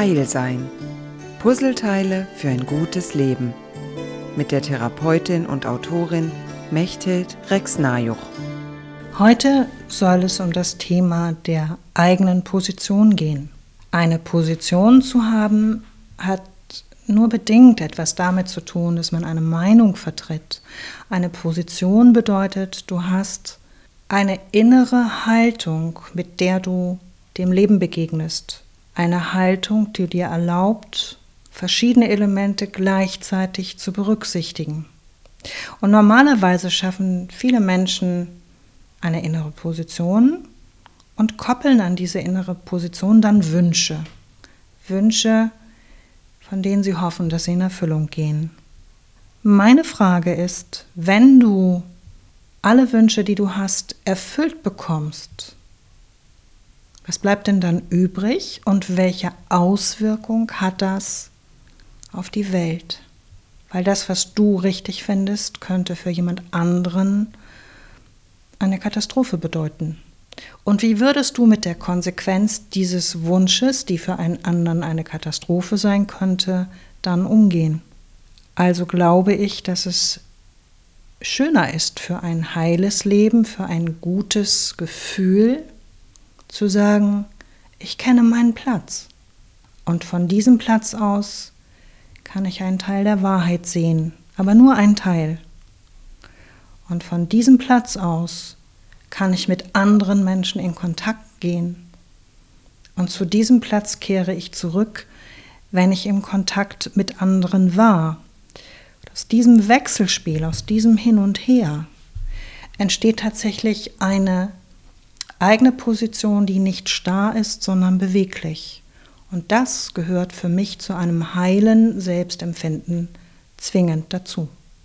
Heil sein. Puzzleteile für ein gutes Leben. Mit der Therapeutin und Autorin Mechthild Rex-Najuch. Heute soll es um das Thema der eigenen Position gehen. Eine Position zu haben hat nur bedingt etwas damit zu tun, dass man eine Meinung vertritt. Eine Position bedeutet, du hast eine innere Haltung, mit der du dem Leben begegnest. Eine Haltung, die dir erlaubt, verschiedene Elemente gleichzeitig zu berücksichtigen. Und normalerweise schaffen viele Menschen eine innere Position und koppeln an diese innere Position dann Wünsche. Wünsche, von denen sie hoffen, dass sie in Erfüllung gehen. Meine Frage ist, wenn du alle Wünsche, die du hast, erfüllt bekommst, was bleibt denn dann übrig und welche Auswirkung hat das auf die Welt? Weil das, was du richtig findest, könnte für jemand anderen eine Katastrophe bedeuten. Und wie würdest du mit der Konsequenz dieses Wunsches, die für einen anderen eine Katastrophe sein könnte, dann umgehen? Also glaube ich, dass es schöner ist für ein heiles Leben, für ein gutes Gefühl, zu sagen, ich kenne meinen Platz. Und von diesem Platz aus kann ich einen Teil der Wahrheit sehen, aber nur einen Teil. Und von diesem Platz aus kann ich mit anderen Menschen in Kontakt gehen. Und zu diesem Platz kehre ich zurück, wenn ich im Kontakt mit anderen war. Aus diesem Wechselspiel, aus diesem Hin und Her entsteht tatsächlich eine eigene Position, die nicht starr ist, sondern beweglich. Und das gehört für mich zu einem heilen Selbstempfinden zwingend dazu.